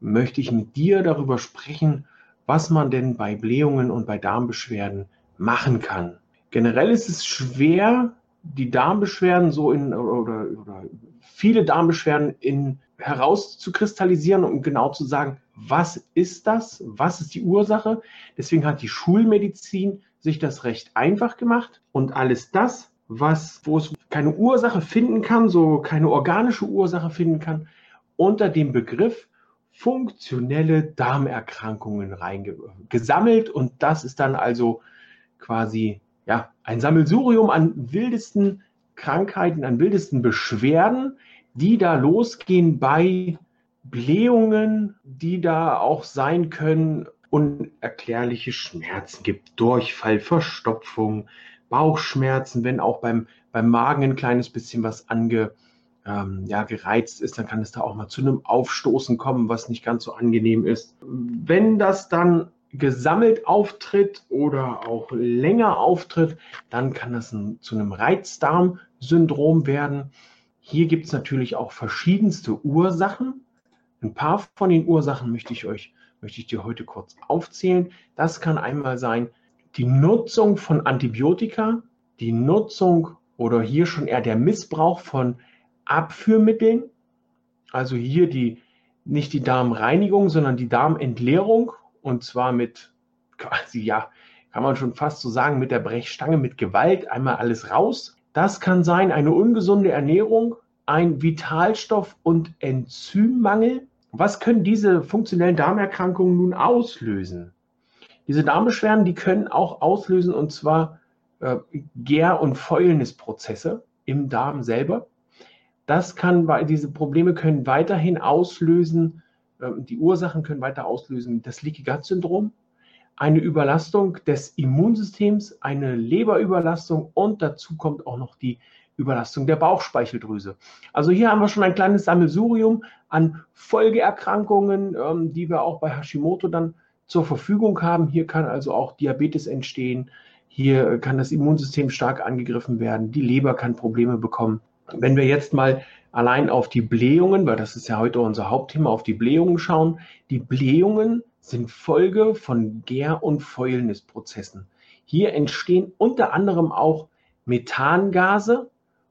möchte ich mit dir darüber sprechen, was man denn bei Blähungen und bei Darmbeschwerden machen kann. Generell ist es schwer, die Darmbeschwerden so in oder, oder viele Darmbeschwerden in herauszukristallisieren und um genau zu sagen, was ist das? Was ist die Ursache? Deswegen hat die Schulmedizin sich das recht einfach gemacht und alles das, was, wo es keine Ursache finden kann, so keine organische Ursache finden kann, unter dem Begriff funktionelle Darmerkrankungen reingesammelt und das ist dann also quasi ja, ein Sammelsurium an wildesten Krankheiten, an wildesten Beschwerden, die da losgehen bei Blähungen, die da auch sein können, unerklärliche Schmerzen gibt, Durchfall, Verstopfung, Bauchschmerzen, wenn auch beim, beim Magen ein kleines bisschen was ange, ähm, ja, gereizt ist, dann kann es da auch mal zu einem Aufstoßen kommen, was nicht ganz so angenehm ist. Wenn das dann gesammelt auftritt oder auch länger auftritt, dann kann das ein, zu einem Reizdarmsyndrom werden. Hier gibt es natürlich auch verschiedenste Ursachen. Ein paar von den Ursachen möchte ich euch, möchte ich dir heute kurz aufzählen. Das kann einmal sein die Nutzung von Antibiotika, die Nutzung oder hier schon eher der Missbrauch von Abführmitteln, also hier die, nicht die Darmreinigung, sondern die Darmentleerung und zwar mit quasi, ja, kann man schon fast so sagen, mit der Brechstange, mit Gewalt, einmal alles raus. Das kann sein eine ungesunde Ernährung, ein Vitalstoff- und Enzymmangel. Was können diese funktionellen Darmerkrankungen nun auslösen? Diese Darmbeschwerden, die können auch auslösen und zwar äh, Gär- und Fäulnisprozesse im Darm selber. Das kann, diese Probleme können weiterhin auslösen, ähm, die Ursachen können weiter auslösen, das Leaky Gut Syndrom, eine Überlastung des Immunsystems, eine Leberüberlastung und dazu kommt auch noch die Überlastung der Bauchspeicheldrüse. Also hier haben wir schon ein kleines Sammelsurium an Folgeerkrankungen, ähm, die wir auch bei Hashimoto dann zur Verfügung haben. Hier kann also auch Diabetes entstehen. Hier kann das Immunsystem stark angegriffen werden. Die Leber kann Probleme bekommen. Wenn wir jetzt mal allein auf die Blähungen, weil das ist ja heute unser Hauptthema, auf die Blähungen schauen. Die Blähungen sind Folge von Gär- und Fäulnisprozessen. Hier entstehen unter anderem auch Methangase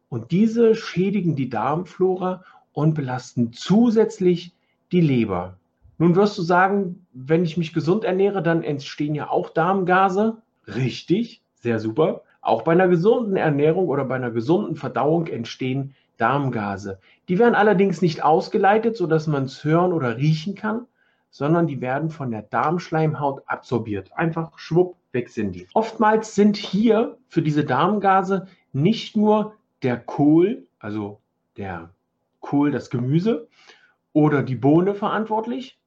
und diese schädigen die Darmflora und belasten zusätzlich die Leber. Nun wirst du sagen, wenn ich mich gesund ernähre, dann entstehen ja auch Darmgase. Richtig, sehr super. Auch bei einer gesunden Ernährung oder bei einer gesunden Verdauung entstehen Darmgase. Die werden allerdings nicht ausgeleitet, sodass man es hören oder riechen kann, sondern die werden von der Darmschleimhaut absorbiert. Einfach schwupp, weg sind die. Oftmals sind hier für diese Darmgase nicht nur der Kohl, also der Kohl, das Gemüse oder die Bohne verantwortlich,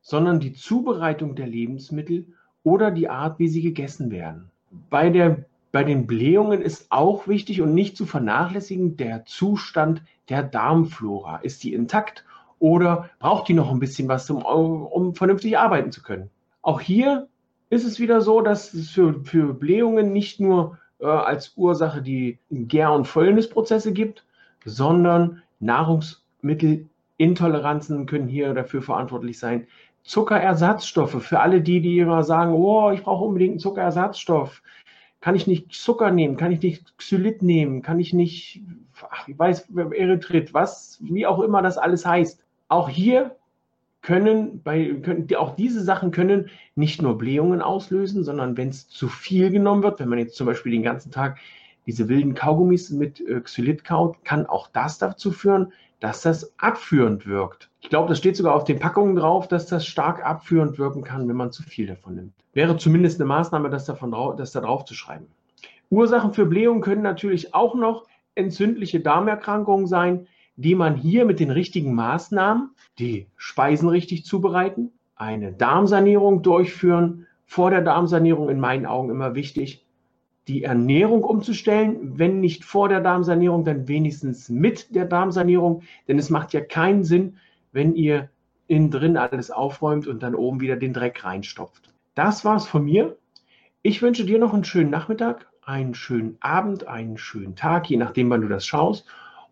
sondern die Zubereitung der Lebensmittel oder die Art, wie sie gegessen werden. Bei der bei den Blähungen ist auch wichtig und nicht zu vernachlässigen der Zustand der Darmflora. Ist die intakt oder braucht die noch ein bisschen was, um, um vernünftig arbeiten zu können? Auch hier ist es wieder so, dass es für, für Blähungen nicht nur äh, als Ursache die Gär- und Fäulnisprozesse gibt, sondern Nahrungsmittelintoleranzen können hier dafür verantwortlich sein. Zuckerersatzstoffe, für alle die, die immer sagen, oh, ich brauche unbedingt einen Zuckerersatzstoff. Kann ich nicht Zucker nehmen? Kann ich nicht Xylit nehmen? Kann ich nicht, ach, ich weiß, Erythrit, was, wie auch immer das alles heißt. Auch hier können, bei, können, auch diese Sachen können nicht nur Blähungen auslösen, sondern wenn es zu viel genommen wird, wenn man jetzt zum Beispiel den ganzen Tag diese wilden Kaugummis mit äh, Xylit kaut, kann auch das dazu führen, dass das abführend wirkt. Ich glaube, das steht sogar auf den Packungen drauf, dass das stark abführend wirken kann, wenn man zu viel davon nimmt. Wäre zumindest eine Maßnahme, das, davon, das da drauf zu schreiben. Ursachen für Blähungen können natürlich auch noch entzündliche Darmerkrankungen sein, die man hier mit den richtigen Maßnahmen, die Speisen richtig zubereiten, eine Darmsanierung durchführen. Vor der Darmsanierung in meinen Augen immer wichtig, die Ernährung umzustellen. Wenn nicht vor der Darmsanierung, dann wenigstens mit der Darmsanierung. Denn es macht ja keinen Sinn, wenn ihr innen drin alles aufräumt und dann oben wieder den Dreck reinstopft. Das war's von mir. Ich wünsche dir noch einen schönen Nachmittag, einen schönen Abend, einen schönen Tag, je nachdem, wann du das schaust.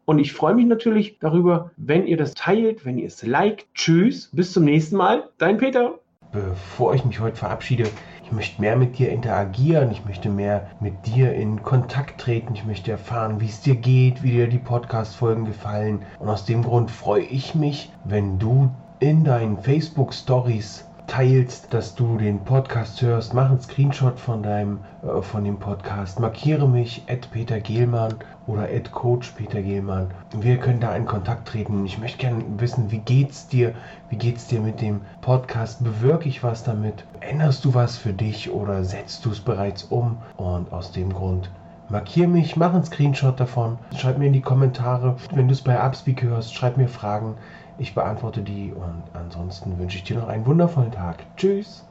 Und ich freue mich natürlich darüber, wenn ihr das teilt, wenn ihr es liked. Tschüss, bis zum nächsten Mal. Dein Peter. Bevor ich mich heute verabschiede, ich möchte mehr mit dir interagieren, ich möchte mehr mit dir in Kontakt treten, ich möchte erfahren, wie es dir geht, wie dir die Podcast-Folgen gefallen. Und aus dem Grund freue ich mich, wenn du in deinen Facebook-Stories teilst, dass du den Podcast hörst, mach einen Screenshot von deinem äh, von dem Podcast, markiere mich at Peter Gehlmann oder at Coach Peter Gehlmann. Wir können da in Kontakt treten. Ich möchte gerne wissen, wie geht's dir? Wie geht's dir mit dem Podcast? Bewirke ich was damit? Änderst du was für dich oder setzt du es bereits um? Und aus dem Grund markiere mich, mach einen Screenshot davon, schreib mir in die Kommentare, wenn du es bei Upspeak hörst, schreib mir Fragen. Ich beantworte die und ansonsten wünsche ich dir noch einen wundervollen Tag. Tschüss.